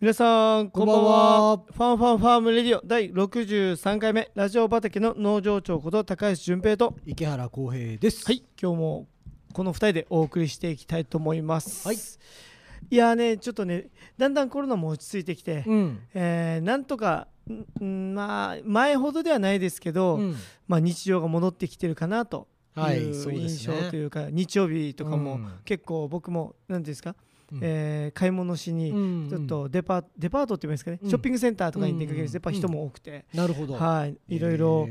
皆さんこんばんは。 Fun Fun Farm Radio 第63回目。ラジオ畑の農場長こと高橋純平と。池原康平です。はい。今日もこの2人でお送りしていきたいと思います。はい。いやーねちょっとねだんだんコロナも落ち着いてきて、うん。えーなんとかんんまあ前ほどではないですけど、うん。まあ、日常が戻ってきてるかなとはいいう印ね。象というか、日曜日とかもうん。結構僕も何ですか、うんえー買い物しにうんちょっとデパデパートって言いますかね、うん。ショッピングセンターとかに出かけるやっぱ人も多くて、なるほど。はい。いろいろ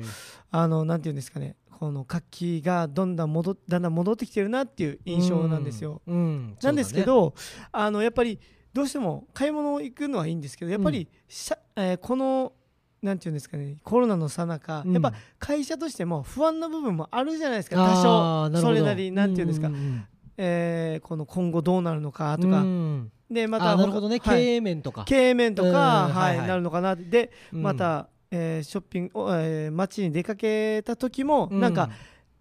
あのなんていうんですかね。この活気がどんどん戻っだんだん戻ってきてるなっていう印象なんですよ。うん。うん。なんですけど、あのやっぱりどうしても買い物行くのはいいんですけどやっぱりしゃ、えーこのなんていうんですかね。コロナのさなか、うん。やっぱ会社としても不安な部分もあるじゃないですか。あ多少。それなりなんていうんですか、んんえーこの今後どうなるのかとうか、ん。でまたあなるほどね。経はい。営面とか。経営面とうん。か、ははい。いはいなるのかな。でうん。また、えーショッピング、おえー街に出かけた時も、うん。なんか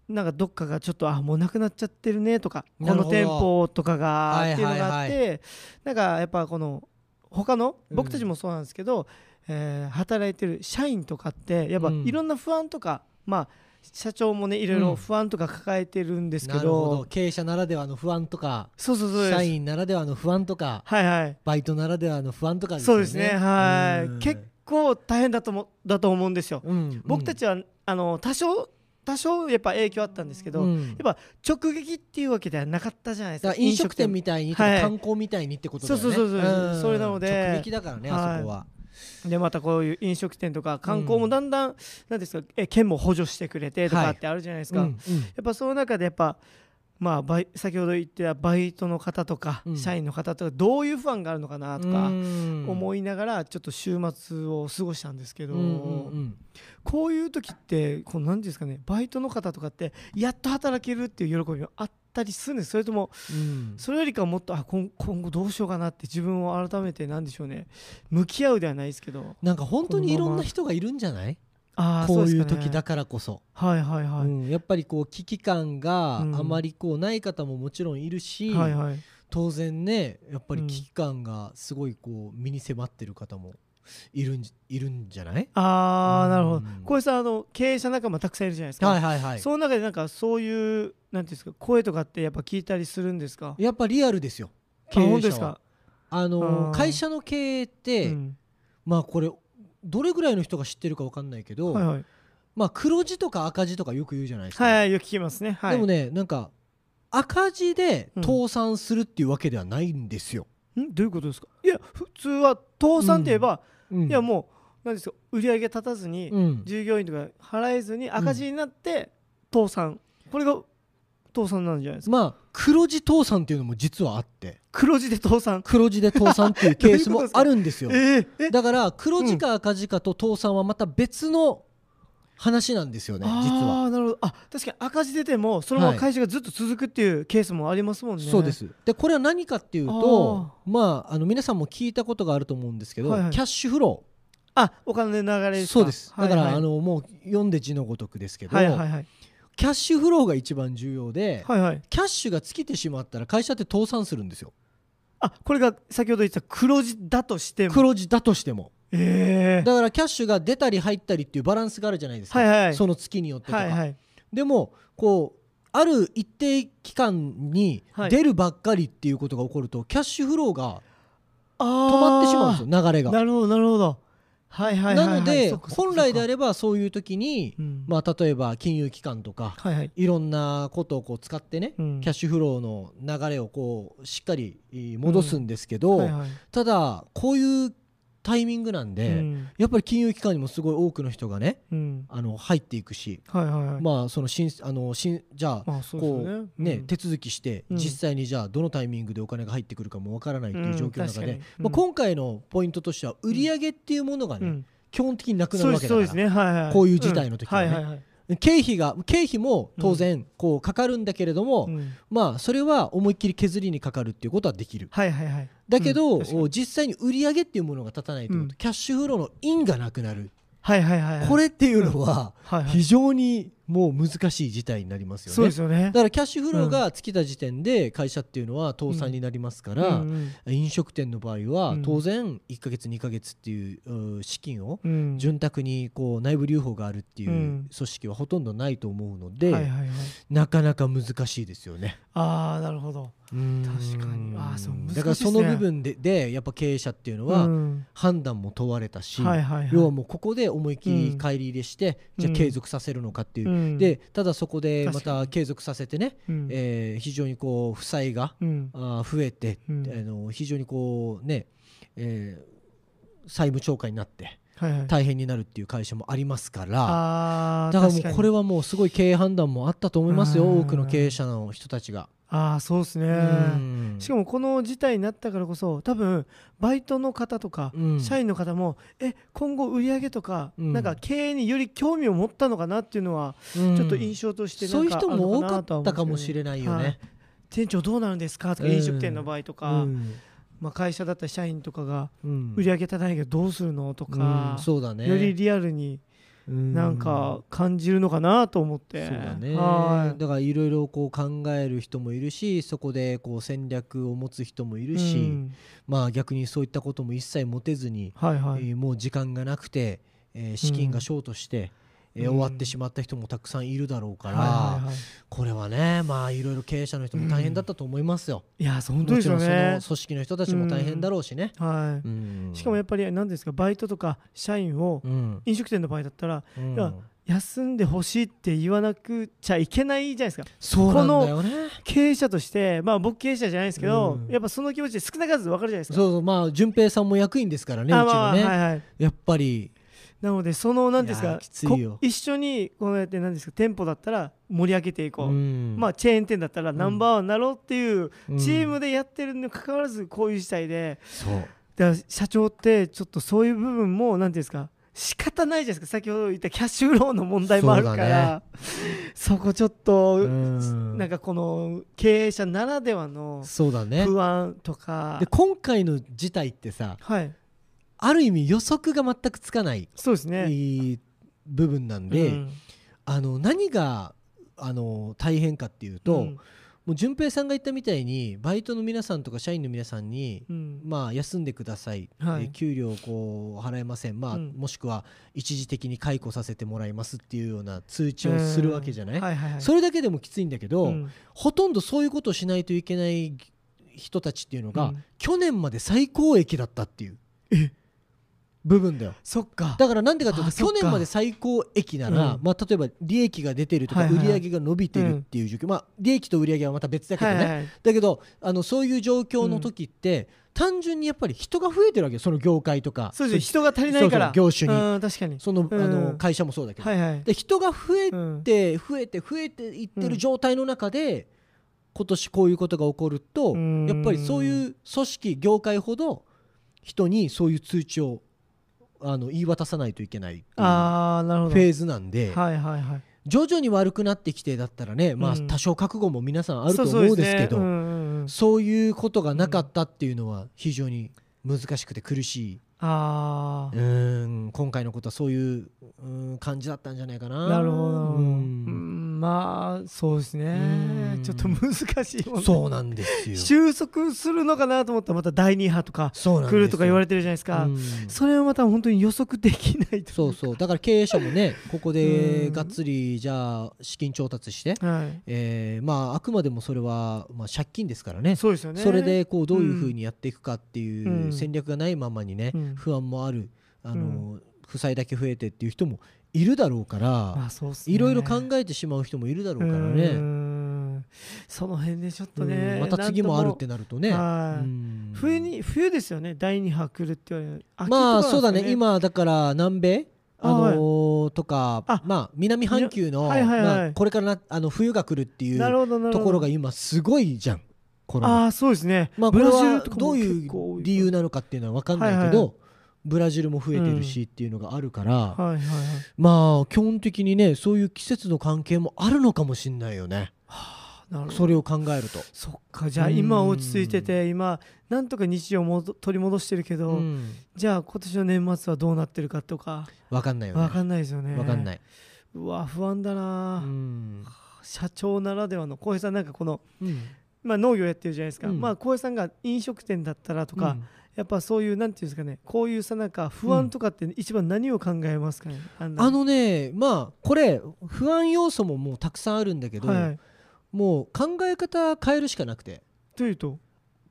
なんかどっかがちょっとあもうなくなっちゃってるねとかこの店舗とかがはいっていうのがあって、はいなんかやっぱこの他のうん。僕たちもそうなんですけど、えー働いてる社員とかってやっぱうん。いろんな不安とか、まあ社長もねいろいろ不安とか抱えてるんですけど,、ど。経営者ならではの不安とかそうそうそう社員ならではの不安とかはいはい。バイトならではの不安とかですよね。そうですねはい、うん。結構大変だともだと思うんですよ、うん僕たちはあの多少多少やっぱ影響あったんですけど、うん。やっぱ直撃っていうわけではなかったじゃないですか飲食店。みたいにはい。観光みたいにってことだよね。そうそうそうそうん。それなので直撃だからねあそこはでまたこういう飲食店とか観光もだんだん、なんですかえ県も補助してくれてとかってあるじゃないですか、うんやっぱその中でやっぱまあバイ先ほど言ってたバイトの方とか、うん。社員の方とかどういう不安があるのかなとかうん。思いながらちょっと週末を過ごしたんですけど、こういう時ってこう何ですかねバイトの方とかってやっと働けるっていう喜びもあったりするんです。それともうん。それよりかはもっとあ今今後どうしようかなって自分を改めて何でしょうね。向き合うではないですけど。なんか本当にいろんな人がいるんじゃない？あーこういう時だからこそ。はいはいはい、うん。やっぱりこう危機感があうん。まりこうない方ももちろんいるしはいはい。当然ねやっぱりうん。危機感がすごいこう身に迫ってる方もいるんじいるんじゃない？ああなるほど。うんこれさあの経営者仲間たくさんいるじゃないですか、はいはいはい。その中でなんかそういうなんていうんですか声とかってやっぱ聞いたりするんですか？やっぱリアルですよあ経営ですか、あの会社の経営ってうん。まあこれどれぐらいの人が知ってるか分かんないけどはいはい。まあ黒字とか赤字とかよく言うじゃないですか。はいはいよく聞きますね。はい。でもねなんか赤字でうん。倒産するっていうわけではないんですよ。んどういうことですか？いや普通は倒産って言えば、うん。いやもう何ですか売り上げ立たずに、うん。従業員とか払えずに赤字になって倒産、これが倒産なんじゃないですか？まあ黒字倒産っていうのも実はあって。黒字で倒産。黒字で倒産っていうケースも あるんですよ。えーえ？だから黒字か赤字かと倒産はまた別の話なんですよね実は。ああなるほど。あ確かに赤字出てもそのまま会社がずっと続くっていうケースもありますもんね、そうです。でこれは何かっていうとまああの皆さんも聞いたことがあると思うんですけど、はいはい。キャッシュフロあお金の流れーですか？そうです。だから、はい。はいあのもう読んで字のごとくですけど、はいはいはい。キャッシュフローが一番重要で、はいはい。キャッシュが尽きてしまったら会社って倒産するんですよ。あこれが先ほど言ってた黒字だとしても。黒字だとしてもええだからキャッシュが出たり入ったりっていうバランスがあるじゃないですか、はいはい。その月によってとか、はいはい。でもこうある一定期間にはい。出るばっかりっていうことが起こると、キャッシュフローが止止まってしまうんですよ流れが。なるほどなるほど。はいはいはいはい。なので本来であればそういう時に、うん。まあ、例えば金融機関とかはいはい。いろんなことをこう使ってね、うん。キャッシュフローの流れをこうしっかりえー戻すんですけど、はいはい。ただこういうタイミングなんで、うん。やっぱり金融機関にもすごい多くの人がねうん。あの入っていくし、はいはいはい。まあその申あの申じゃあまあそうねうね、うん。手続きしてうん。実際にじゃあどのタイミングでお金が入ってくるかもわからないっていう状況の中で、まあ、今回のポイントとしては売り上げっていうものがね、うん。基本的になくなるわけだからね。はいはい。こういう事態の時はね。うん。はいはいはい。経費が経費も当然こうかかるんだけれども、うん。まあそれは思いっきり削りにかかるっていうことはできる。はいはいはいだけど、うん実際に売り上げっていうものが立たないということ、うん。キャッシュフローの因がなくなる、はいはいはいはい。これっていうのは非常にもう難しい事態になりますよね。そうですよね。だからキャッシュフローが尽きた時点で会社っていうのは倒産になりますから、うん飲食店の場合はうん。当然1ヶ月2ヶ月っていうう資金をうん。潤沢にこう内部留保があるっていううん。組織はほとんどないと思うので、なかなか難しいですよね。ああなるほど確かに。あーそうだからその部分ででやっぱ経営者っていうのはうん。判断も問われたし、はいはいはい。要はもうここで思いっきりうん帰り入れして、じゃうんあ継続させるのかっていう、うん。でただそこでまた継続させてね、うん。えー非常にこう負債がうん。あー増えて、うん。あの非常にこうね、えー債務超過になってはいはい。大変になるっていう会社もありますから。だからもうこれはもうすごい経営判断もあったと思いますようん。多くの経営者の人たちが。ああそうですね。うん。しかもこの事態になったからこそ多分バイトの方とか、うん。社員の方もえ今後売り上げとか、うん。なんか経営により興味を持ったのかなっていうのは、うん。ちょっと印象としてそういう人も多かなったかもしれない。よね。店長どうなるんですか？とか、うん。飲食店の場合とか、うん。まあ、会社だったら社員とかがうん。売り上げ立たないけどどうするの？とうん。か、そうだね。よりリアルにうんなんか感じるのかなと思って、そうだね。はい。だからいろいろこう考える人もいるしそこでこう戦略を持つ人もいるし、うん。まあ逆にそういったことも一切持てずに、はいはい、えーもう時間がなくて、えー資金がショートして、えーうん。終わってしまった人もたくさんいるだろうから、これはねまあいろいろ経営者の人も大変だったと思いますよ。いやそう本当ですよもちろんねその組織の人たちも大変だろうしね。はい、うん。しかもやっぱり何ですかバイトとか社員をうん。飲食店の場合だったらうん。いや休んでほしいって言わなくちゃいけないじゃないですか。そうなんだよね。経営者としてまあ僕経営者じゃないですけど、うん。やっぱその気持ちで少なからず分かるじゃないですか。そうそう。まあ順平さんも役員ですからねうちのね、はいはい。やっぱりなのでその何ですか一緒にこうやって何ですか店舗だったら盛り上げていこう、うん。まあチェーン店だったらナンバーワンになろうっていううん。チームでやってるにもかかわらずこういう事態で。だから社長ってちょっとそういう部分も何ですか仕方ないじゃないですか。先ほど言ったキャッシュフローの問題もあるから。そ,、こちょっと、うん。なんかこの経営者ならではのそうだね。不安とか。で今回の事態ってさはいある意味予測が全くつかないそうですね。部分なんで、うん。あの何があの大変かっていうと、うん。もう順平さんが言ったみたいにバイトの皆さんとか社員の皆さんに、うん。まあ、休んでください、はい。えー給料をこう払えません、まあうん。もしくは一時的に解雇させてもらいますっていうような通知をするわけじゃない、うん。はいはいはい。それだけでもきついんだけど、うん。ほとんどそういうことをしないといけない人たちっていうのが、うん。去年まで最高益だったっていう部分だよ。そっか。だからなんでかというと去年まで最高益なら、うん。まあ、例えば利益が出てるとかはいはい売り上げが伸びてるっていう状況、まあ、利益と売り上げはまた別だけどね、はいはいだけどあのそういう状況の時って、単純にやっぱり人が増えてるわけよその業界とか。そうです。ね人が足りないから。業種に。うん確かに。その,、うん。あの会社もそうだけど、はいはい。で人が増えうん。て増えて増えていってる状態の中で、今年こういうことが起こるとうん。やっぱりそういう組織業界ほど人にそういう通知をあの言い渡さないといけないっていフェーズなんで、はいはいはい。徐々に悪くなってきてだったらね、まあ、うん。多少覚悟も皆さんあると思うんですけどそういうことがなかったっていうのは非常に難しくて苦しい。あうーん今回のことはそういううーん感じだったんじゃないかな。あなるほど。ううんんまあそうですね。うん。ちょっと難しい問題そうなんですよ。収束するのかなと思ったらまた第2波とか来るとか言われてるじゃないですか。うん。それはまた本当に予測できないとそうそう。だから経営者もねここでうんがっつりじゃあ資金調達して、はい。えーまああくまでもそれは、まあ、借金ですからね。そうですよね。それでこうどういうふうにやっていくかっていううん。戦略がないままにね、うん。不安もあるあの、負債だけ増えてっていう人もいるだろうから、いろいろ考えてしまう人もいるだろうからうね。ん。その辺でちょっとうねん。また次もあるってなるとね。冬に冬ですよね。第2波来るって言われる秋まあそうだね。今だから南米？ああのーとかあまあ南半球のはいはいはい。まあこれからなあの冬が来るっていうところが今すごいじゃんコロナ。ああそうですね。まあこれブラジはどういう理由なのかっていうのは分かんないけはいはいどブラジルも増えてるしっていうのがあるからはいはいはい。まあ基本的にねそういう季節の関係もあるのかもしんないよね。なるほど。それを考えると。そっかじゃあうん今落ち着いてて今なんとか日常をもど取り戻してるけど、うん。じゃあ今年の年末はどうなってるかとか。分かんないよね。わかんないですよね。分かんない。うわ不安だな、うん。社長ならではの。浩平さんなんかこの、うん。まあ、農業やってるじゃないですか、うん。まあ浩平さんが飲食店だったらとか、やっぱそういうなんていうんですかねこういうさなんか不安とかって一番何を考えますかね、あんな。あのねまあこれ不安要素ももうたくさんあるんだけど、はい。はいもう考え方変えるしかなくて。というと？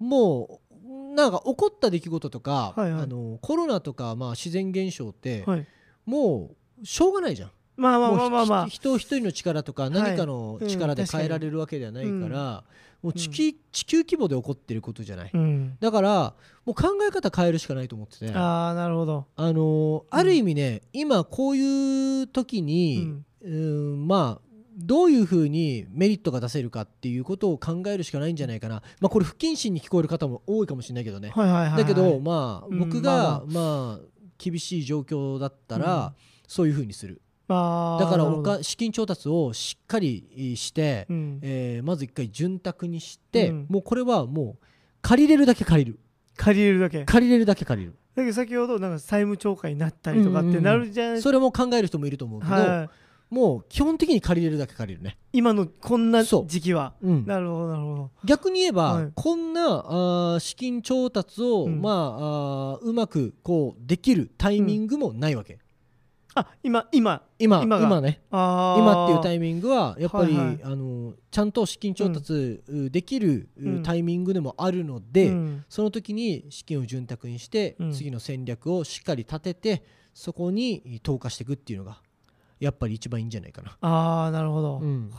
もうなんか起こった出来事とか、はいはい。あのコロナとか、まあ、自然現象って、はい。もうしょうがないじゃん。まあまあまあまあまあ。ひ人一人の力とか何かのうん力で変えられるわけではないから、うんもう地球地球規模で起こってることじゃない、うん。だからもう考え方変えるしかないと思ってて。あああなるほど。のーある意味ね今こういう時に、うん。まあどういうふうにメリットが出せるかっていうことを考えるしかないんじゃないかな、まあ、これ不謹慎に聞こえる方も多いかもしれないけどね、はいはいはいはい。だけどまあうん僕まあがまあ厳しい状況だったらそういうふうにするだからおか資金調達をしっかりしてうん。えーまず一回潤沢にしてうん。もうこれはもう借りれるだけ借りる。借りれるだけ。だ借りれるだけ借りる。けど先ほどなんか債務超過になったりとかってなるじゃないですそれも考える人もいると思うけどはい。もう基本的に借りれるだけ借りるね。今のこんな時期は。うん。なるほどなるほど。逆に言えば、はい。こんなあー資金調達を、うん。まああーうまくこうできるタイミングもないわけ、あ今今今今が。今ね。今っていうタイミングはやっぱり、はいはい。あのちゃんと資金調達うできるううん。タイミングでもあるので、うん。その時に資金を潤沢にして、うん。次の戦略をしっかり立ててそこに投下していくっていうのがやっぱり一番いいんじゃないかな。ああなるほど、うん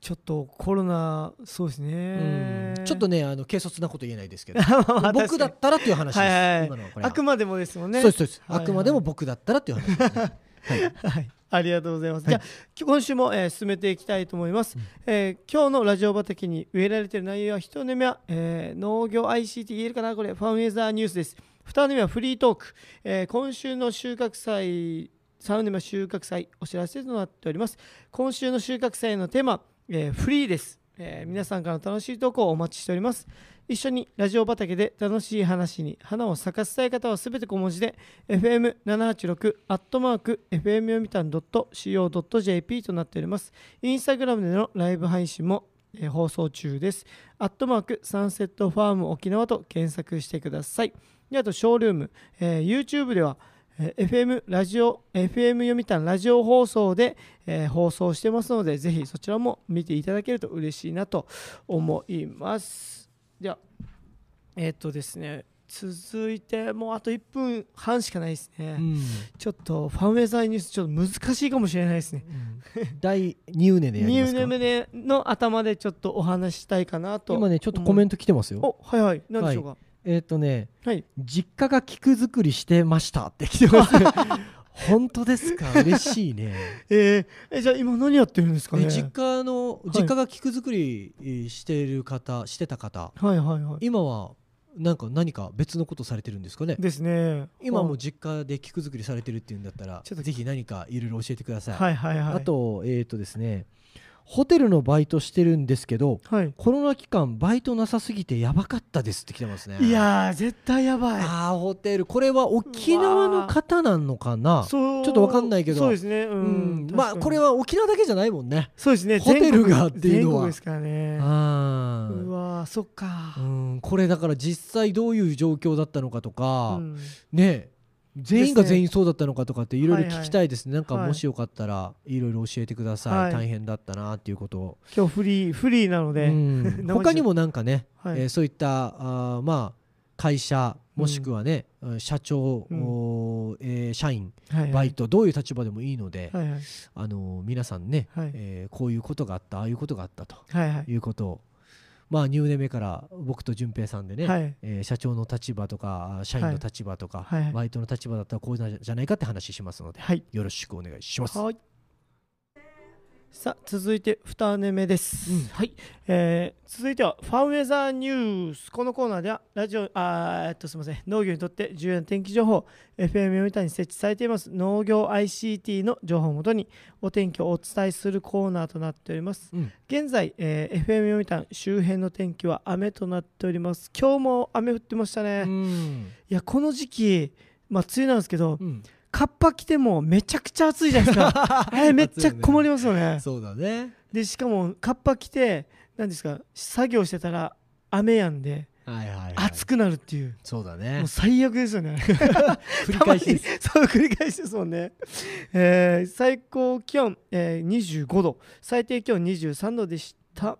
ちょっとコロナそうですね。うん。ちょっとねあの軽率なこと言えないですけど。まあ僕だったらっていう話です、はいはいあくまでもですもんね。そうですそうです、はいはいあくまでも僕だったらっていう話です、ね。はい。はい、ありがとうございます。はい。じゃあ今週も、えー進めていきたいと思います。うん。えー今日のラジオ畑に植えられている内容は一目目は、えー農業 ICT 言えるかなこれファンウェザーニュースです。二目目はフリートーク、えー今週の収穫祭三目目は収穫祭お知らせとなっております。今週の収穫祭のテーマ、えーフリーです、えー皆さんからの楽しい投稿をお待ちしております。一緒にラジオ畑で楽しい話に花を咲かせたい方はすべて小文字で FM786 アットマーク FM 読みたん .co.jp となっております。インスタグラムでのライブ配信も、放送中です。アットマークサンセットファーム沖縄と検索してください。であと、ショールーム、えー YouTube では、FM ラジオ FM 読みたんラジオ放送で、えー放送してますのでぜひそちらも見ていただけると嬉しいなと思います。ではえーっとですね続いてもうあと1分半しかないですね、うん。ちょっとファンウェザーニュースちょっと難しいかもしれないですね。第2ウネでやり2ますか。年目での頭でちょっとお話ししたいかなと今ねちょっとコメント来てますよ、おはいはい。何でしょうか？えっ、とねはい、実家が菊作りしてましたって来てます。本当ですか？嬉しいね。えーえじゃあ今何やってるんですかね？え実家のい。実家が菊作りえーしている方してた方。はいはいはい。今はなんか何か別のことされてるんですかね？ですね。今もう実家で菊作りされてるっていうんだったらちょっと。ぜひ何かいろいろ教えてください、はいはいはい。あとえっ、とですねホテルのバイトしてるんですけどはい。コロナ期間バイトなさすぎてやばかったですって来てますね。いやー絶対やばい。あーホテル。これは沖縄の方なのかな？ちょっとわかんないけど。そうですね。ううん。ん、まあこれはは沖縄だけじゃないもんね。そうですね。ホテルがっていうのは。ですからね。あうわーそっかうん。これだから実際どういう状況だったのかとか、うん。ね全員が全員そうだったのかとかっていろいろはいはい。聞きたいですね、なんかはい。もしよかったらいろいろ教えてください、はい。大変だったなっていうことを、今日フリーフリーなので、うん。他にもなんかね、はい。えーそういったあーまあ会社もしくはね、うん社長、うん。えー社員はいはい。バイトどういう立場でもいいので、はいはい。あのー皆さんね、はい。えーこういうことがあったああいうことがあったとはいはい。いうことをまあ入年目から僕と淳平さんでね、はい。えー社長の立場とか社員の立場とか、はいはい。バイトの立場だったらこういうのじゃないかって話しますのではい。よろしくお願いします。はいさあ続いて2ネ目です、うんはい、えー続いてはファンウェザーニュース。このコーナーではラジオあーえっとすみません。農業にとって重要な天気情報 FM 読みたに設置されています。農業 ICT の情報をもとにお天気をお伝えするコーナーとなっております。うん。現在、えー FM 読みた周辺の天気は雨となっております。今日も雨降ってましたね、いうん。やこの時期まあ梅雨なんですけどうんカッパ着てもめちゃくちゃ暑いじゃないですか。あれめっちゃ困りますよね。そうだね。でしかもカッパ着て何ですか作業してたら雨やんではいはい、はい、暑くなるっていう。そうだもねう最悪ですよね。繰り返しです。そう繰り返しですもんね、えー最高気温、えー25度。最低気温23度でした。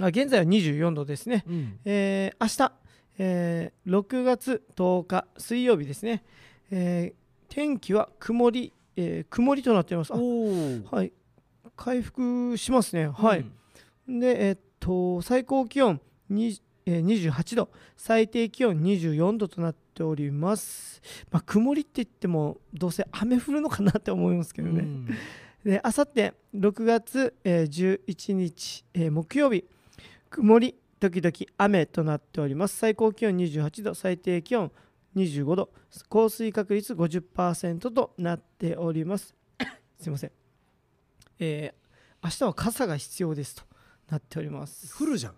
あ現在は24度ですね、うん。えー明日、えー6月10日水曜日ですね、えー天気は曇り、えー曇りとなっています。はい。回復しますね。はい、でえーっと最高気温に、えー28度最低気温24度となっております。まあ曇りって言ってもどうせ雨降るのかなって思いますけどね、うん。であさって6月、えー11日、えー木曜日。曇り時々雨となっております。最高気温28度最低気温25度降水確率50%となっております。すいません。えー明日は傘が必要ですとなっております。降るじゃん。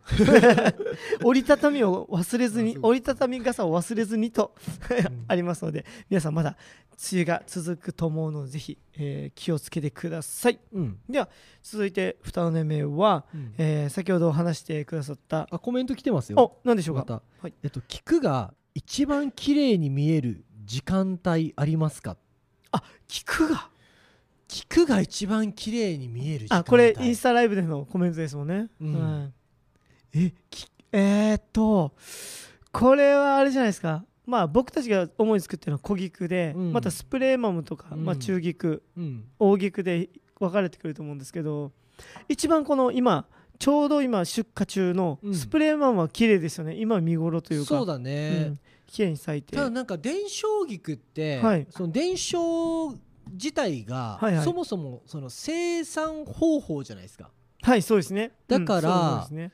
折りたたみを忘れずに折りたたみ傘を忘れずにと ん。ありますので皆さんまだ梅雨が続くと思うのでぜひ、えー気をつけてください。うん、続いて2人目は、うん。えー先ほど話してくださったあコメント来てますよ。お何でしょうか？はい。えっと菊が一番綺麗に見える時間帯ありますか？菊が。菊が一番綺麗に見える時間帯。あこれインスタライブでのコメントですもんね、うん。はい。えきえー、っとこれはあれじゃないですか。まあ僕たちが主に作ってるのは小菊で、うん。またスプレーマムとか、うん。まあ、中菊うん。大菊で分かれてくると思うんですけど一番この今ちょうど今出荷中のうん。スプレーマムは綺麗ですよね、今見頃というか。そうだうねん、綺麗に咲いて。ただなんか伝承菊って、はい。その伝承自体が、はいはい。そもそもその生産方法じゃないですか。はいそうですね。だからうんね。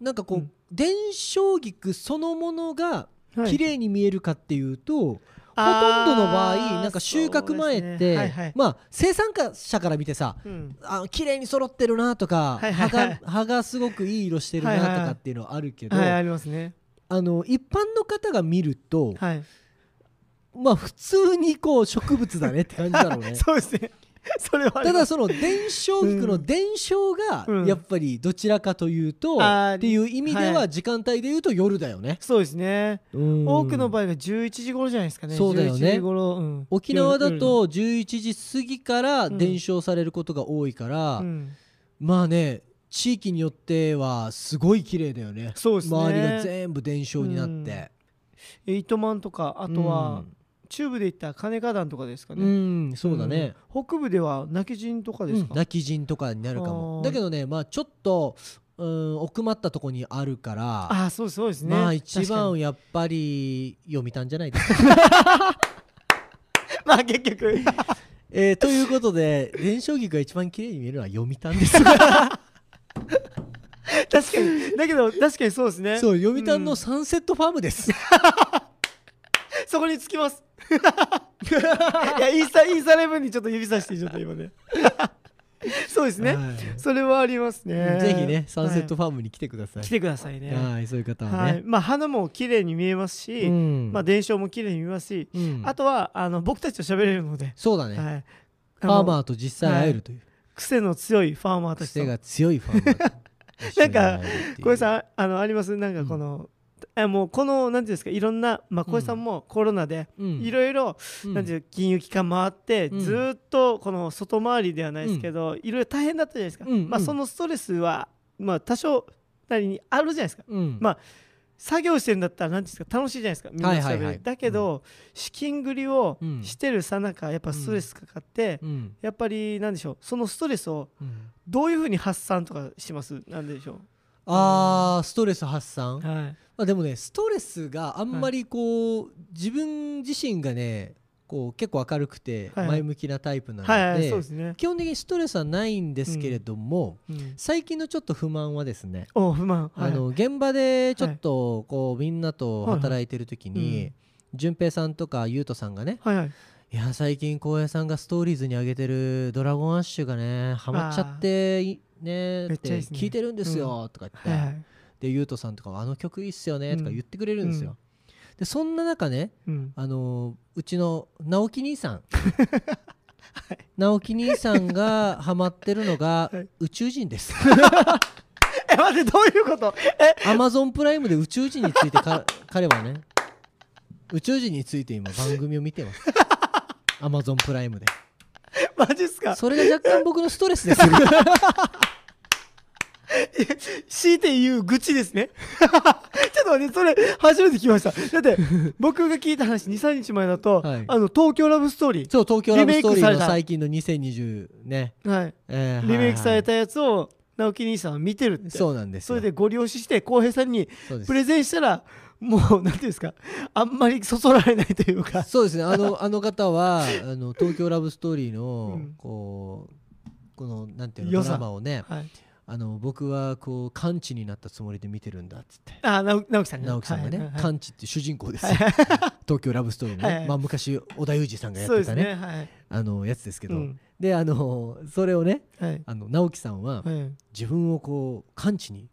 なんかこう、うん。伝承菊そのものがはい。綺麗に見えるかっていうと、ほとんどの場合なんか収穫前って、ね。はいはい。まあ生産者から見てさうん。あ綺麗に揃ってるなとか、はいはいはい。葉が葉がすごくいい色してるなとはいはいはいかっていうのはあるけど、はいありますねあの一般の方が見ると、はい。まあ普通にこう植物だねって感じだろうね。そうですね。それはただその伝承菊の伝承がうん。やっぱりどちらかというと、っていう意味でははい。時間帯で言うと夜だよね、そうですね。うん。多くの場合が11時頃じゃないですかね。そうだよね。11時頃、うん。沖縄だ夜と11時過ぎからうん。伝承されることが多いから、うん。まあね地域によってはすごい綺麗だよね。そうですね。周りが全部伝承になって、え糸満とかあとは、中部で行ったら金花壇とかですかうん、ね、うんそうだね、うん。北部では泣き陣とかですか、泣き陣とかになるかも。あー。だけどねまあちょっとうん奥まったとこにあるからああそうそうですね。まあ一番やっぱり読みたんじゃないですか、まあ結局。えーということで伝承菊が一番綺麗に見えるのは読みたんです 確かに。だけど確かにそうですね。そう読みたんうん。のサンセットファームです、そこにつきます。いやインスタインスタライブにちょっと指さしてちょっと今ね。そうですね、はい。それはありますね。ぜひねサンセットはファームに来てください、い。来てくださいね。はいそういう方はね、はい。まあ花も綺麗に見えますし、うん。まあ伝承も綺麗に見えますし、うん。あとはあの僕たちと喋れるので、そうだね、はい、ファーマーーと実際会えるという、癖の強いファーマーたちと。癖が強いファーマーと。一緒に会えるっていう。小江さんあのあります？なんかこの、あもうこのなんていうんですかいろんなまあ小江さんもコロナでうん。いろいろ金融機関回ってうん。ずーっとこの外回りではないですけどいろいろ大変だったじゃないですか、うんうん。まあそのストレスはまあ多少なりにあるじゃないですか。うん。まあ作業してるんだったら何ですか楽しいじゃないですかみんなと喋るはいはい。はいだけど、資金繰りをうん。してるさなかやっぱストレスかかって、うん。やっぱりなんでしょうそのストレスをうん。どういうふうに発散とかします？なんでしょあーストレス発散、う、はい、まあ、でもねストレスがあんまりこう、自分自身がねこう結構明るくて前向きなタイプなので,、基本的にストレスはないんですけれども、うん、最近のちょっと不満はですね、お不満、はい、あの現場でちょっとこうみんなと働いてる時に淳平さんとか優斗さんがねはいや最近浩平さんがストーリーズに上げてる「ドラゴンアッシュ」がねハマっちゃっていねって聞いてるんですよとか言って、で優斗さんとかはあの曲いいっすよねとか言ってくれるんですよ、でそんな中ねうん。あのうちの直樹兄さん、直樹兄さんがハマってるのがはい。宇宙人です。え待ってどういうこと？え？アマゾンプライムで宇宙人についてか 彼はね宇宙人について今番組を見てます。アマゾンプライムで。マジっすか？それが若干僕のストレスです。よ強いて言う愚痴ですねちょっと待ってそれ初めて聞きました。だって 僕が聞いた話23日前だと、はい。あの東京ラブストーリそう東京ラブストーリーの最近の2020ね、ー、はい、えーリメイクされはいたやつを直樹兄さんは見てるって。はいそうなんですよ。それでご了承して浩平さんにプレゼンしたらもうなんていうんですかあんまりそそられないというか。そうですね。あの あの方はあの東京ラブストーリーの、うん。こうこのなんていうのドラマをねはい、あの僕はこう完治になったつもりで見てるんだっつって。あ直直樹さんが。直樹さんがね、完治って主人公ですよ。東京ラブストーリーのね、はいはい。まあ、昔織田裕二さんがやってたね。ね。はいあのやつですけど、うん。であのそれをねはい。あの直樹さんははい。自分をこう完治に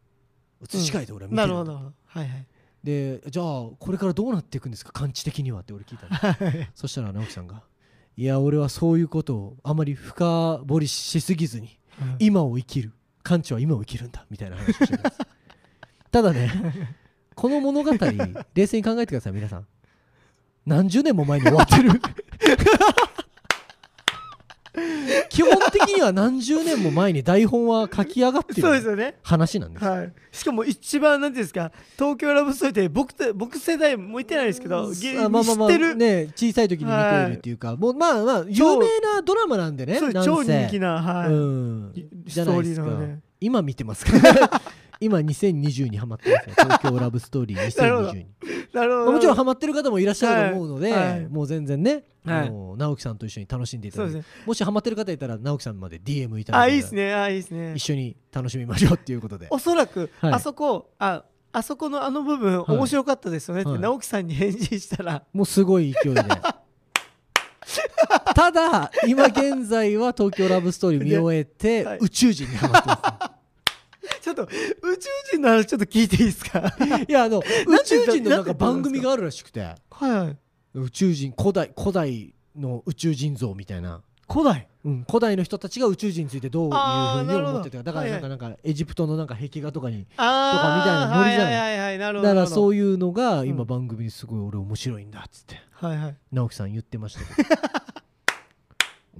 移し替えて俺は見てるんだ、なるほど。はいはい。でじゃあこれからどうなっていくんですか？完治的にはって俺聞いたの。はいそしたら直樹さんが「いや俺はそういうことをあまり深掘りしすぎずに今を生きる完治は今を生きるんだ」みたいな話をしてます。ただね この物語冷静に考えてください皆さん。何十年も前に終わってる 基本的には何十年も前に台本は書き上がってそうでするよね。話なんですはい、しかも一番なんていうんですか東京ラブストーリーって僕と僕世代も言ってないですけどまあまあまあ知ってる、ね小さい時に見ているっていうか、もうまあまあ有超名なドラマなんでねそうなんせ。超人気な、はい。うん。スじゃないですか。トーリーのね今見てますから今2020にハマってますよ。東京ラブストーリーなるほど。2020になるほど。もちろんハマってる方もいらっしゃると思うので、はいはい。もう全然ね、はい。直樹さんと一緒に楽しんでいただいて、ね。もしハマってる方いたら直樹さんまで DM いただあいて。いいですね。あいいですね。一緒に楽しみましょうっていうことで。おそらく、はいあそこああそこのあの部分、はい面白かったですよねって、はい。直樹さんに返事したら。もうすごい勢いで。ただ今現在は東京ラブストーリー見終えて、はい。宇宙人にハマってます。ちょっと宇宙人の話ちょっと聞いていいですか？いやあの宇宙人のなんか番組があるらしくて。はいはい。宇宙人古代古代の宇宙人像みたいな、古代？うん、古代の人たちが宇宙人についてどういうふうに思ってたか。だからなんかなんかエジプトのなんか壁画とかにあとかみたいなノリじゃない？だどからそういうのがん。今番組にすごい俺面白いんだっつって。はいはい。直樹さん言ってましたけど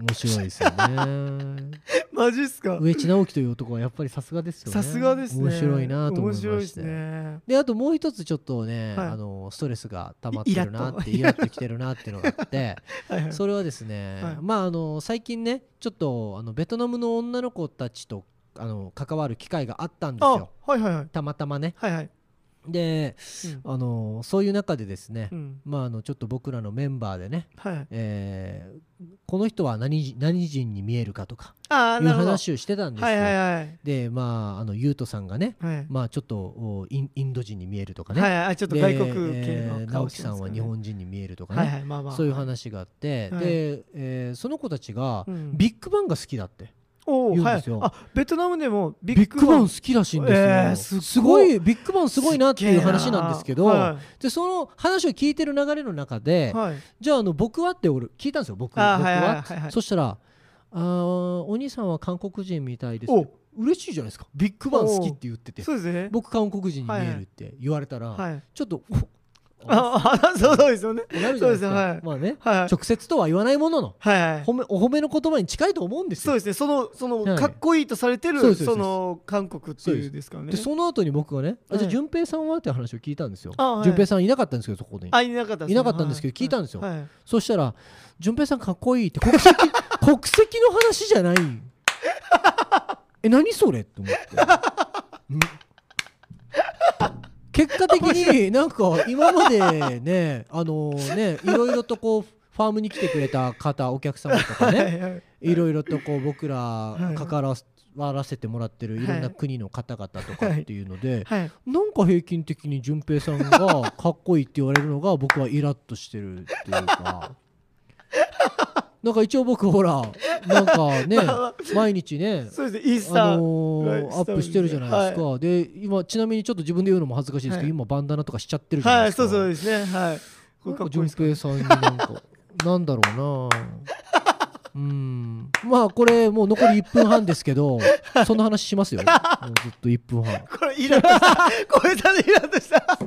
面白いですよね。マジっすか？上地直樹という男はやっぱりさすがですよね。さすがですね。面白いなと思いまして。面白いですね。であともう一つちょっとね、はい。あのストレスが溜まってるなってイイラッときてるなっていうのがあって はいはい。それはですね、はい。まああの最近ねちょっとあのベトナムの女の子たちとあの関わる機会があったんですあよはいはいはい。たまたまね。はいはいであのそういう中でですね、うん。うんまああのちょっと僕らのメンバーでね、はい。はいえーこの人は何人何人に見えるかとかいう話をしてたんですよ、はいはいはい。でまああのゆうとさんがねはい。まあちょっとおインインド人に見えるとかね、はいはい。ちょっとで外国系えーの顔直樹さんは日本人に見えるとかね、はいはい。まあまあ。そういう話があって、はい。で、えーその子たちがうん。ビッグバンが好きだって、言うんですよ。あベトナムでもビビッグバン。好きらしいんですよ、えーすっごい。すごいビッグバンすごいなっていう話なんですけど、はでその話を聞いてる流れの中で、いはい。じゃああの僕はって俺聞いたんですよ僕僕は,、はいはいはいはいそしたらあーお兄さんは韓国人みたいですお嬉しいじゃないですか。ビッグバン好きって言ってて。ね。僕韓国人に見えるって言われたら、はい。ちょっとああ そうそうですよね。おなるじゃないですか。そうですはい。まあね。はい。直接とは言わないもののはいはい。褒めお褒めの言葉に近いと思うんですよ。そうですね。そのそのはい。かっこいいとされてるその韓国っていうですからねでその後に僕がね「あじゃ順平さんは?」って話を聞いたんですよ。順平さんいなかったんですけどそこに。あいなかったね。いなかったんですけど聞いたんですよ。そしたら「順平さんかっこいい」って国籍 国籍の話じゃない。え何それ？って思って。うん結果的になんか今までね あのねいろいろとこうファームに来てくれた方お客様とかはねいはい。いろいろとこう僕らい関わらせてもらってるい。ろんな国の方々とかっていうのではい。なんか平均的に順平さんがかっこいいって言われるのが僕はイラッとしてるっていうかなんか一応僕ほらなんかね 毎日ねそうですねインスタ、あのーはいアップしてるじゃないですか、で今ちなみにちょっと自分で言うのも恥ずかしいですけど、はい。今バンダナとかしちゃってるじゃなはいい、ですか、そうそうですね。はい。これか淳平さんになんかなんだろうな。うん。まあこれもう残り1分半ですけどそんな話しますよ。も うずっと1分半。これイラッとした。小江さんでイラッとした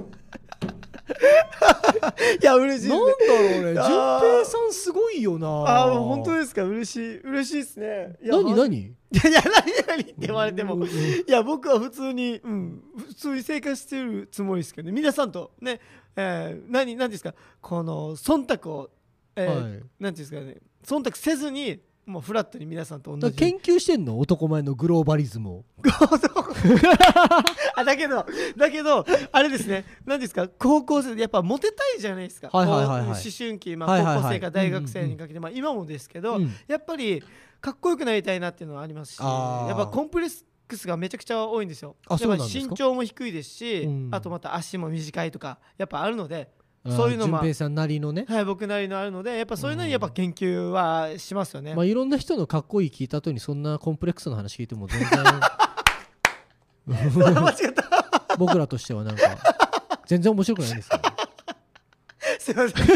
いや嬉しいなんだろうね。淳あー。平さんすごいよな。ああ本当ですか？嬉しい。嬉しいですね。いやま何何？いや何何って言われても。いや僕は普通に、うん、普通に生活してるつもりですけどね。皆さんとね、えー、何何ですか？この忖度を、えーはい。なんていうんですかね？忖度せずにもうフラットに皆さんと同だじ研究してんの？男前のグローバリズムを。あだけどだけどあれですね。何ですか？高校生でやっぱモテたいじゃないですか、はいはいはいはい。こう思春期、まあ、高校生から大学生にかけて、まあ、今もですけど、うん。やっぱりかっこよくなりたいなっていうのはありますしやっぱコンプレックスがめちゃくちゃ多いんですよ。やっぱ身長も低いですし、うん。あとまた足も短いとかやっぱあるのでそういうのも。平さんなりのね。はい、僕なりのあるのでやっぱそういうのにやっぱ研究はしますよね、まあいろんな人のかっこいい聞いた後にそんなコンプレックスの話聞いても全然。間違った。僕らとしてはなんか全然面白くないんですよ。すいません。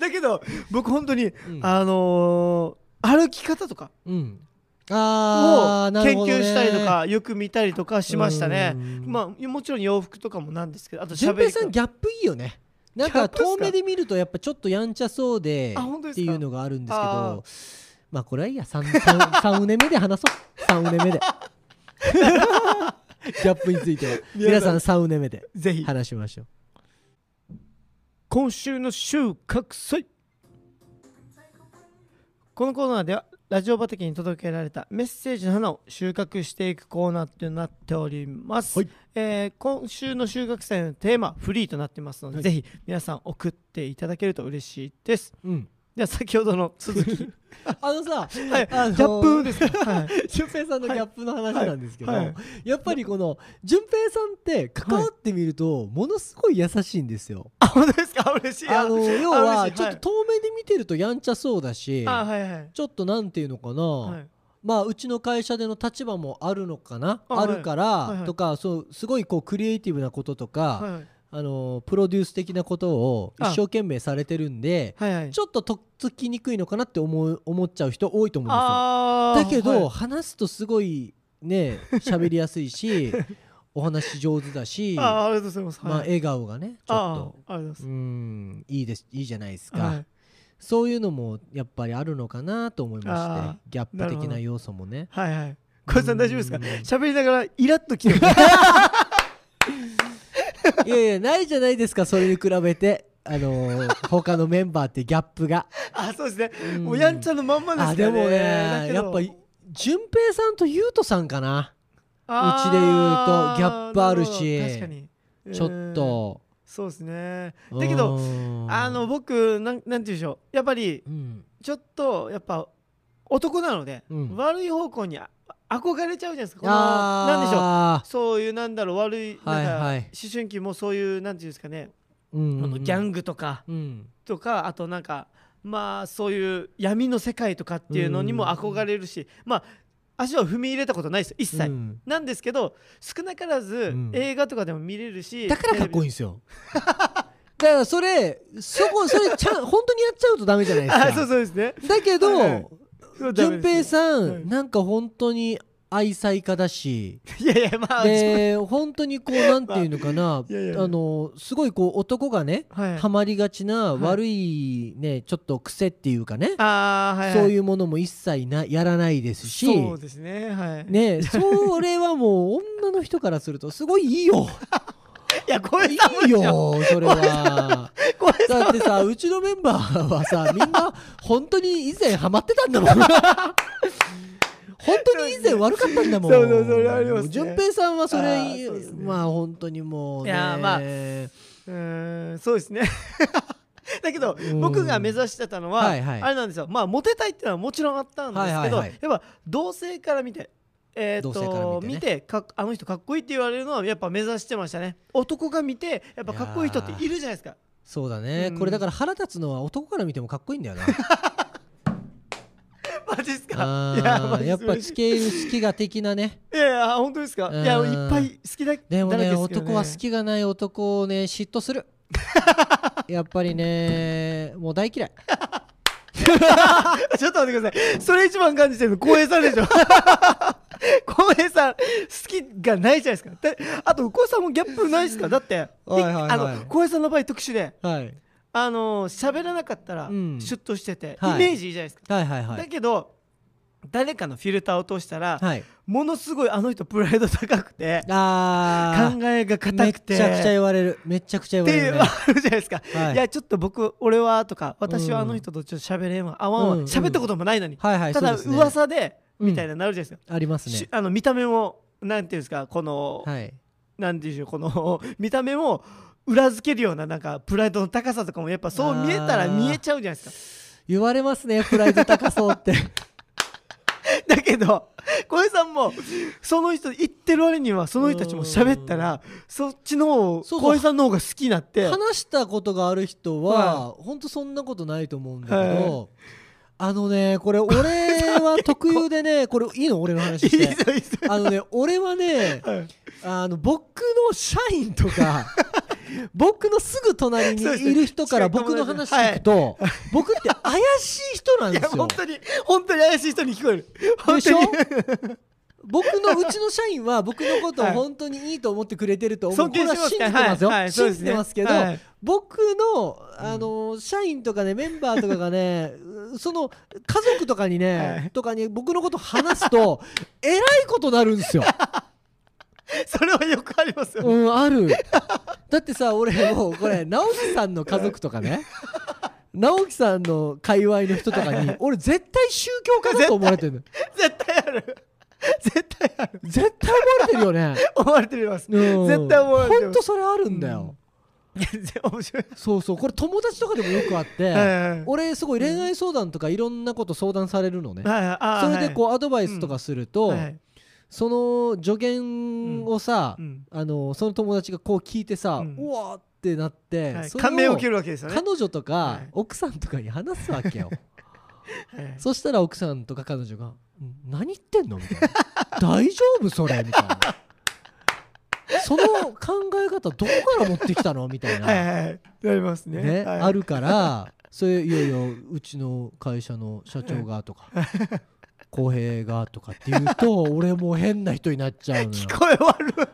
だけど僕本当に、ん。あのー歩き方とか。うん。をああなる研究したりとかよく見たりとかしましたね。うん。まあもちろん洋服とかもなんですけどあと淳喋り方平さんギャップいいよね。なんか遠目で見るとやっぱちょっとやんちゃそうでっていうのがあるんですけあどまあこれはいいや。3, 3, うね目で話そう。3うね目で。ギャップについては。皆さん3うね目で。ぜひ。話しましょう。今週の収穫祭。このコーナーではラジオ畑に届けられたメッセージの花を収穫していくコーナーとなっております、はい。えー今週の収穫祭のテーマフリーとなってますので、はい。ぜひ皆さん送っていただけると嬉しいです。うんでは先ほどの続き。あのさはい。あのギャップですか、は平さんのギャップの話なんですけど、はい。はい。やっぱりこの淳平さんって関わってみるとものすごい優しいんですよ。あ本当ですか？嬉しい。あの要あはちょっと遠目で見てるとやんちゃそうだし、ちょっとなんていうのかな、はい。まあうちの会社での立場もあるのかな？あるから、とかそうすごいこうクリエイティブなこととか、あのプロデュース的なことを一生懸命されてるんではいはい。ちょっととっつきにくいのかなって思う思っちゃう人多いと思うんですよ。だけど、はい。話すとすごいね喋りやすいし お話上手だし、ありがとうございます、まあ、はい笑顔がねちょっあとうんいいです。いいじゃないですか、はい。そういうのもやっぱりあるのかなと思いまあしてギャップ的な要素もね。はいはい。小江さん大丈夫ですか？うん。喋りながらイラッときてる。いやいやないじゃないですかそれに比べて。あのー他のメンバーってギャップが。あ、そうですね。うん。もうやんちゃのまんまですね。あでもだねやっぱ淳平さんと優斗さんかな。うちで言うとギャップあるし。確かに。ちょっと。そうですね。だけど、うん。あの僕なんなんて言うんでしょう。やっぱりうん。ちょっとやっぱ男なので、うん。悪い方向にあ憧れちゃうじゃないですか。このあなんでしょう。ょそういうなんだろう悪いなんか、思春期もそういうなんていうんですかね、う、うんあのギャングとかうん。とかあとなんかまあそういう闇の世界とかっていうのにも憧れるし、まあ足は踏み入れたことないですよ一切、うん。なんですけど少なからずうん。映画とかでも見れるし、だからかっこいいんいですよ。だからそれそこそれちゃん本当にやっちゃうとダメじゃないですか。あそうそうですね。だけど、淳平さん、はい。なんか本当に愛妻家だし。いやいやまあ、で本当にこうなんていうのかな、あのすごいこう男がね、はい。ハマりがちなはい。悪いねちょっと癖っていうかね、あーはい、はい、そういうものも一切なやらないですし。そうですねはい。ねそれはもう女の人からするとすごいいいよ いやこれいいよそれは。だってさうちのメンバーはさ みんな本当に以前ハマってたんだもん。本当に以前悪かったんだもん。そうそうそれありますね。順平さんはそれあーそね。まあ本当にもうね。いやまあうーんそうですね。だけどうん。僕が目指してたのは、はいはい。あれなんですよ。まあモテたいっていうのはもちろんあったんですけど、はいはいはい。やっぱ同性から見てえーと見てね見てあの人かっこいいって言われるのはやっぱ目指してましたね。男が見てやっぱかっこいい人っているじゃないですか。そうだね、うん。これだから腹立つのは男から見てもかっこいいんだよな。マジっすか？あいややっぱ地形好きが的なね。いやいや本当ですか？うん。いやいっぱい好きだでもねだらけですけど男は好きがない男をね嫉妬する。やっぱりねもう大嫌い。ちょっと待ってください。それ一番感じてるの浩平さんでしょ 浩平さん好きがないじゃないですか。であと浩平さんもギャップないですか。だって浩平さんの場合特殊ではい。あの喋らなかったらうん。シュッとしてて、はい。イメージいいじゃないですか、はいはいはい。だけど誰かのフィルターを通したら、はい。ものすごいあの人プライド高くてあ考えが硬くて。ちゃくちゃ言われる。めちゃくちゃ言われる。ねあるじゃないですか、はい。い、やちょっと僕俺はとか私はあの人とちょっと喋れんわ合わんわうん。うん。喋、ったこともないのに、はいはいただ噂でうんみたいななるじゃないですか、ありますね。しあの見た目もなんていうんですかこの、はい。なんていうんでしょうこの 見た目も裏付けるようななんかプライドの高さとかもやっぱそう見えたら見えちゃうじゃないですか。言われますねプライド高そうって。だけど小江さんもその人言ってる割にはその人たちも喋ったらそっちの方を小江さんの方が好きになって。話したことがある人は本当そんなことないと思うんだけど、はいあのねこれ俺は特有でね これいいの？俺の話して。あのね俺はねはい。あの僕の社員とか 僕のすぐ隣にいる人から僕の話聞くと、僕って怪しい人なんいですよ。や本当に本当に怪しい人に聞こえる。本でしょ？僕のうちの社員は僕のことをはい。本当にいいと思ってくれてると思う、は信じてますよ、はい。はい。信じてますけど、はい。僕のあの社員とかねメンバーとかがねう その家族とかにね、はい。とかに僕のこと話すと えらいことなるんですよ。それはよくありますよね。うんある。だってさ俺もうこれ直樹さんの家族とかね直樹さんの界隈の人とかに俺絶対宗教家だと思われてるの。絶対ある 絶対ある。絶対思われてるよね。思われてます。うん。絶対思われてるほんとそれあるんだよ。全然 面白い。そうそう。これ友達とかでもよくあって、はい俺すごい恋愛相談とかいろんなこと相談されるのね、はいそれでこうはアドバイスとかすると、いはい。その助言をさ、うん。あのその友達がこう聞いてさ、ううんわーってなって、はい。感銘を受けるわけですよね。彼女とか、はい。奥さんとかに話すわけよ。はいそしたら奥さんとか彼女が「ん何言ってんの?」みたいな「大丈夫それ」みたいな「その考え方どこから持ってきたの?」みたいな、はいりますね。ねはい。あるからそれいやいやうちの会社の社長がとか 浩平がとかって言うと俺もう変な人になっちゃうのよ。聞こえ悪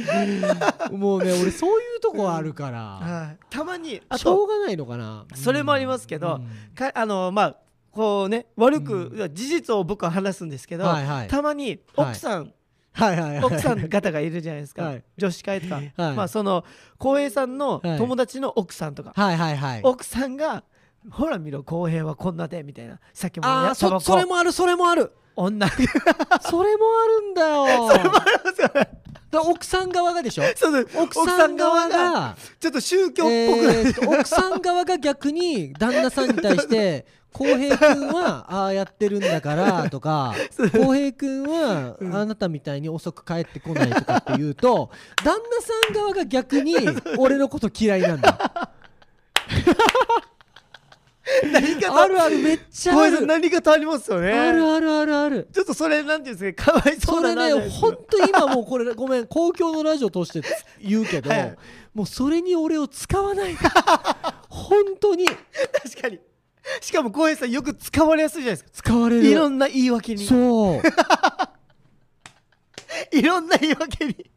もうね俺そういうとこあるから、はい。たまにあしょとうがないのかな。それもありますけどうん。かあのまあこうね悪く事実を僕は話すんですけどはいはい。たまに奥さんはいはいはい。奥さん方がいるじゃないですか、はい。女子会とか、はい。まあその浩平さんのはい。友達の奥さんとか、はいはいはい。奥さんが「ほら見ろ浩平はこんなで」みたいな。さっきもああタバコそそれもあるそれもある。女。それもあるんだよ。だから奥さん側がでしょ？奥さん側がちょっと宗教っぽくなえーと奥さん側が逆に旦那さんに対して 浩平君はああやってるんだからとか浩平君はうん。あなたみたいに遅く帰ってこないとかって言うと旦那さん側が逆に俺のこと嫌いなんだ 何かあるあるめっちゃある。何かとありますよね。あるあるあるある。ちょっとそれなんていうんですかかわいそそうれだなね本当今もうこれ ごめん公共のラジオ通して言うけど、はい。もうそれに俺を使わない。で本当に。確かに。しかも浩平さんよく使われやすいじゃないですか。使われる。いろんな言い訳に。そう。いろんな言い訳に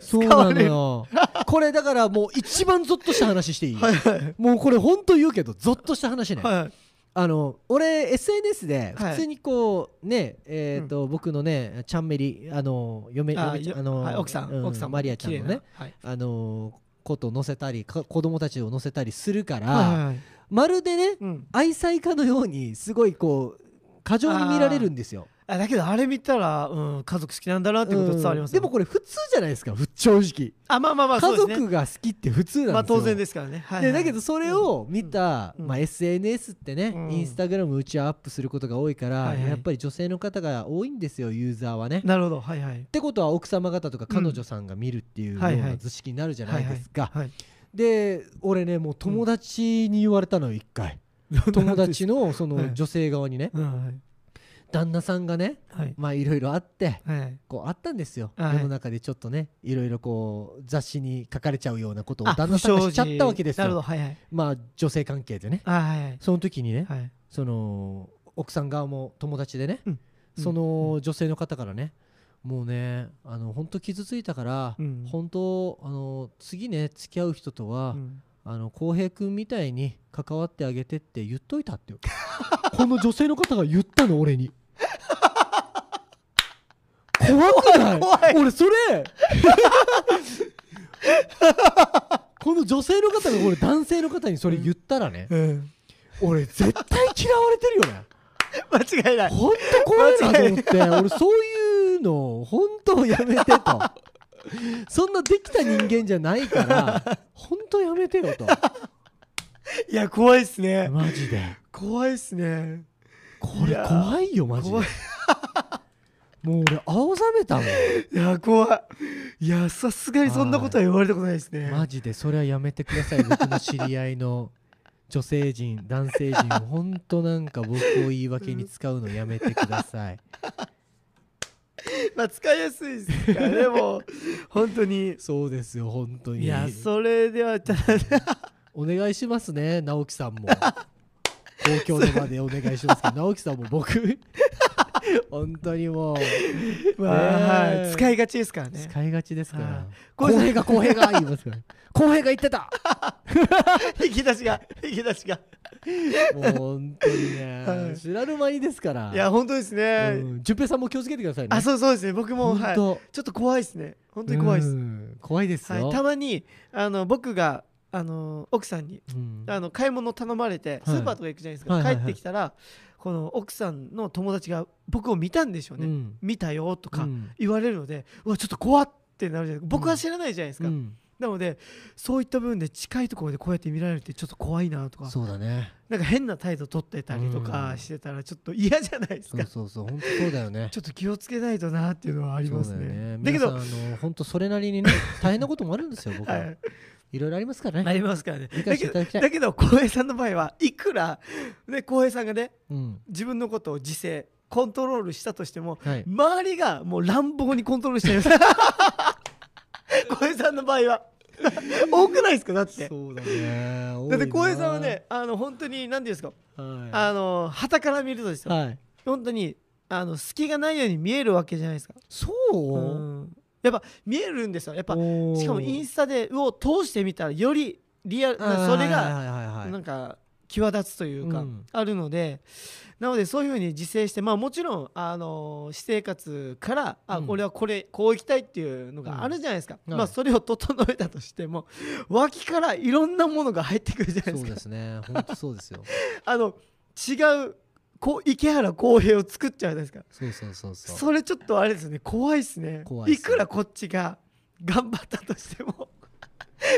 そうなのよ。これだからもう一番ゾッとした話していい、はいはい。もうこれ本当言うけどゾッとした話ね、はいあの俺 SNS ではい。普通にこうねえっ、と、僕のねチャンメリあの嫁あの、はい奥さん、う奥さんマリアちゃんのねはい。あのこと載せたりか子供たちを載せたりするから、はいはいはい。まるでねうん。愛妻家のようにすごいこう過剰に見られるんですよあだけどあれ見たら、うん、家族好きなんだなってこと伝わりますようん。でもこれ普通じゃないですかふ正直。あまあまあまあそ家族が好きって普通なんですよ、まあ当然ですからね、はいはい。でだけどそれを見た、うん。まあ、SNS ってね、うん。インスタグラムうちはアップすることが多いから、やっぱり女性の方が多いんですよユーザーはね。なるほど。はいはい。ってことは奥様方とか彼女さんが見るっていうようない図式になるじゃないですか。はいで俺ねもう友達に言われたのよ一回、友達のそはいの女性側にね、うん。はい旦那さんがねはい。まあいろいろあってはい。こうあったんですよ、はい。世の中でちょっとねいろいろこう雑誌に書かれちゃうようなことをあ旦那さんがしちゃったわけですよ。はいはい。まあ女性関係でね。あはいはい。その時にね、はい。その奥さん側も友達でね、うんその女性の方からねもうねあの本当傷ついたから、うん。本当あの次ね付き合う人とは、うん。あの浩平君みたいに関わってあげてって言っといたってよ。この女性の方が言ったの俺に怖くない。怖い。俺それ。この女性の方が俺男性の方にそれ言ったらね、うん。俺絶対嫌われてるよね。間違いない。本当怖いなと思って俺そういうの本当やめてと。そんなできた人間じゃないから本当やめてよと。いや怖いっすね。マジで。怖いっすね。これ怖いよマジで。怖いもう俺青ざめたもん。いや怖い。いやさすがにそんなことは言われたことないですね。マジでそれはやめてください。僕の知り合いの女性陣男性陣本当なんか僕を言い訳に使うのやめてください。まあ使いやすいですからねもう本当に。そうですよ本当に。いやそれではただ お願いしますね直樹さんも公共の場でお願いしますけど 直樹さんも僕。本当にもう。まあ、使いがちですからね。使いがちですかはい。ら公平が公平が言いますから。公平が言ってた。引き出しが引き出しが。もう本当にね、はい。知らぬ間にですから。いや本当ですね、うん。順平さんも気をつけてくださいね。あそうそうですね。僕もはい。ちょっと怖いですね。本当に怖いです、うん。怖いですよ、はい、たまにあの僕があの奥さんにうん。あの買い物頼まれてスーパーとか行くじゃないですか、はいはいはい。帰ってきたらこの奥さんの友達が僕を見たんでしょうね、うん。見たよとかうん。言われるので、うわちょっと怖ってなるじゃないですか僕は知らないじゃないですか、うん。なのでそういった部分で近いところでこうやって見られるってちょっと怖いなとかそうだね。なんか変な態度取ってたりとうん。かしてたらちょっと嫌じゃないですか、そうそう本当そうだよね。ちょっと気をつけないとなっていうのはありますね。だよね。だけどあの本当それなりにね大変なこともあるんですよ僕は、はいい、ろいろありますからね、ありますからね。理だけどだけど浩平さんの場合はいくらね浩平さんがねうん。自分のことを自制コントロールしたとしてもはい、周りがもう乱暴にコントロールしちゃいます。浩平さんの場合は。多くないですかだって。そうだね。だって浩平さんはねあの本当に何て言うんですか。はあの旗から見るとですい、よ。はい、本当にあの隙がないように見えるわけじゃないですか。そう、うんやっぱ見えるんですよ。やっぱしかもインスタでを通してみたらよりリアルそれがなんか際立つというか、うん。あるので。なのでそういうふうに自制してまあもちろんあの私生活からあ、うん。俺はこれこう行きたいっていうのがあるじゃないですか、うんまあそれを整えたとしても 脇からいろんなものが入ってくるじゃないですか。そうですね。本当そうですよ。あの違うこう池原公平を作っちゃうじゃないですか。そうそうそうそう。それちょっとあれですね。怖いですね。い怖いっすね。くらこっちが頑張ったとしても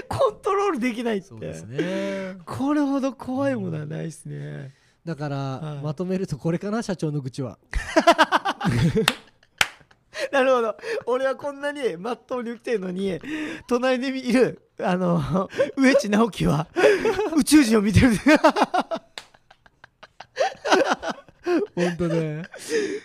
コントロールできないって。そうですね。これほど怖いものはないですね、だから、はい。まとめるとこれかな社長の愚痴は。なるほど。俺はこんなにまっとうに生きてるのに隣でいるあの植地直樹は宇宙人を見てる 本当ね。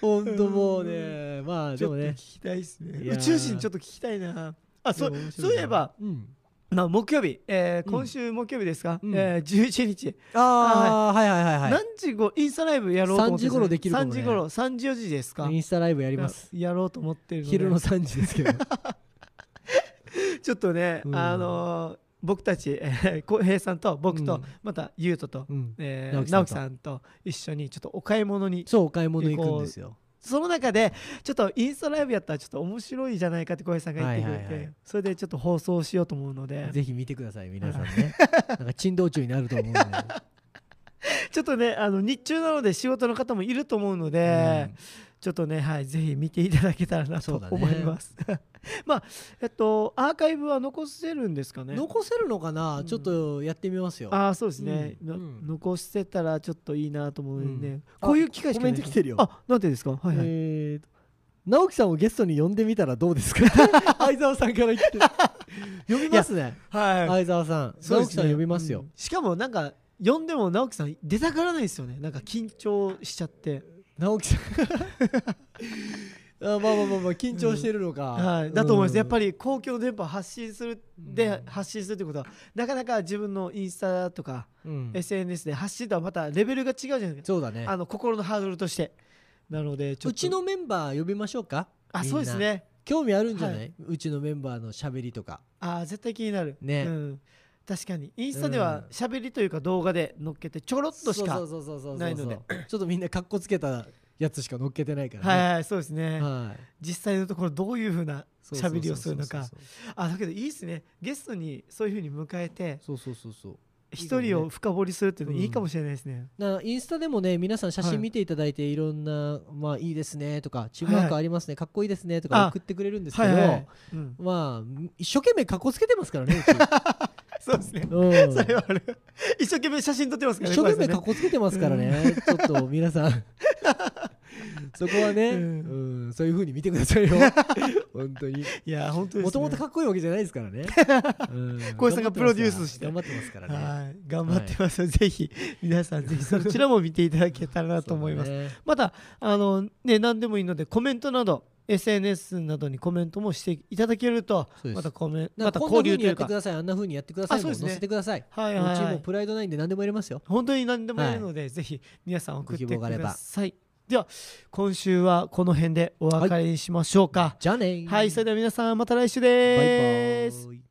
本当もうね。まあでもね。きたいですね。宇宙人ちょっと聞きたいな。あそうそういえば、うん、まあ、木曜日、えーうん。今週木曜日ですか、うん。えー、11日、ああはい。はいはいはい何時ごインスタライブやろうと思って3時頃できるかもね。3時頃。3時4時ですか？インスタライブやります。やろうと思ってる昼の3時ですけど。ちょっとね、うん。あのー僕たち、えー、浩平さんと僕と、うん。また優斗と、うん。えー直樹さんと。一緒にちょっとお買い物に。そうお買い物行くんですよ。その中でちょっとインスタライブやったらちょっと面白いじゃないかって浩平さんが言ってくれて、はいはいはい。それでちょっと放送しようと思うので。ぜひ見てください皆さんね。なんか珍道中になると思うので、ちょっとねあの日中なので仕事の方もいると思うので、ちょっとね、はい、ぜひ見ていただけたらなと思います。まあ、えっと、アーカイブは残せるんですかね？残せるのかな、うん。ちょっとやってみますよ。ああ、そうですね、なうん。うん。残してたらちょっといいなと思うんで、うん。こういう機会しかないコメント来てるよ。あ、なんてですか？はいはい。えーと直樹さんをゲストに呼んでみたらどうですか？相沢さんから言って。呼びますね。はい。相沢さん、直樹さん呼びますよ、うん。しかもなんか呼んでも直樹さん出たがらないですよね。なんか緊張しちゃって、直樹さんあまあまあまあまあ緊張してるのか、はい、だと思います、やっぱりり公共の電波を発信するで、うん。発信するってことはなかなか自分のインスタとか、うん、SNS で発信とはまたレベルが違うじゃないですか。そうだね。あの心のハードルとして。なのでちょっと。うちのメンバー呼びましょうか。あそうですね。興味あるんじゃない、はい。うちのメンバーのしゃべりとか。あ絶対気になる。ね。うん、確かに。インスタでは喋りというか動画で載っけてちょろっとしか、ないので。ちょっとみんなかっこつけたやつしか乗っけてないからね。はいはいそうですね、はい。実際のところどういうふうなそうそうそうそう喋りをするのか。あだけどいいですね。ゲストにそういうふうに迎えてそうそうそうそう。一人を深掘りするっていうのうんいいかもしれないですね、だからインスタでもね皆さん写真見ていただいてい。ろんな、まあいいですねとかチームワークありますね、かっこいいですねとかあ送ってくれるんですけど、はいはい、うん、まあ一生懸命かっこつけてますからねうち、そうですね。うん。それはある。一生懸命写真撮ってますからね一生懸命かこっこつけてますからね、ちょっと皆さん。そこはね、ううんんそういう風に見てくださいよ。本当に。いや本当ですね。もともとかっこいいわけじゃないですからね。うんさんがプロデュースして。頑張ってますからね。はい。頑張ってます、ぜひ皆さんぜひそちらも見ていただけたらなと思います、ね。またあのね何でもいいのでコメントなど SNS などにコメントもしていただけるとまたコメンまた交流というか。ってください。あんな風にやってくださいも載せてください。はいはいうちはいもプライドないんで何でもやりますよ。本当に何でもやるので、ぜひ皆さん送ってください。では今週はこの辺でお別れにしましょうか。じゃあねはい、それでは皆さんまた来週です。バイバーイ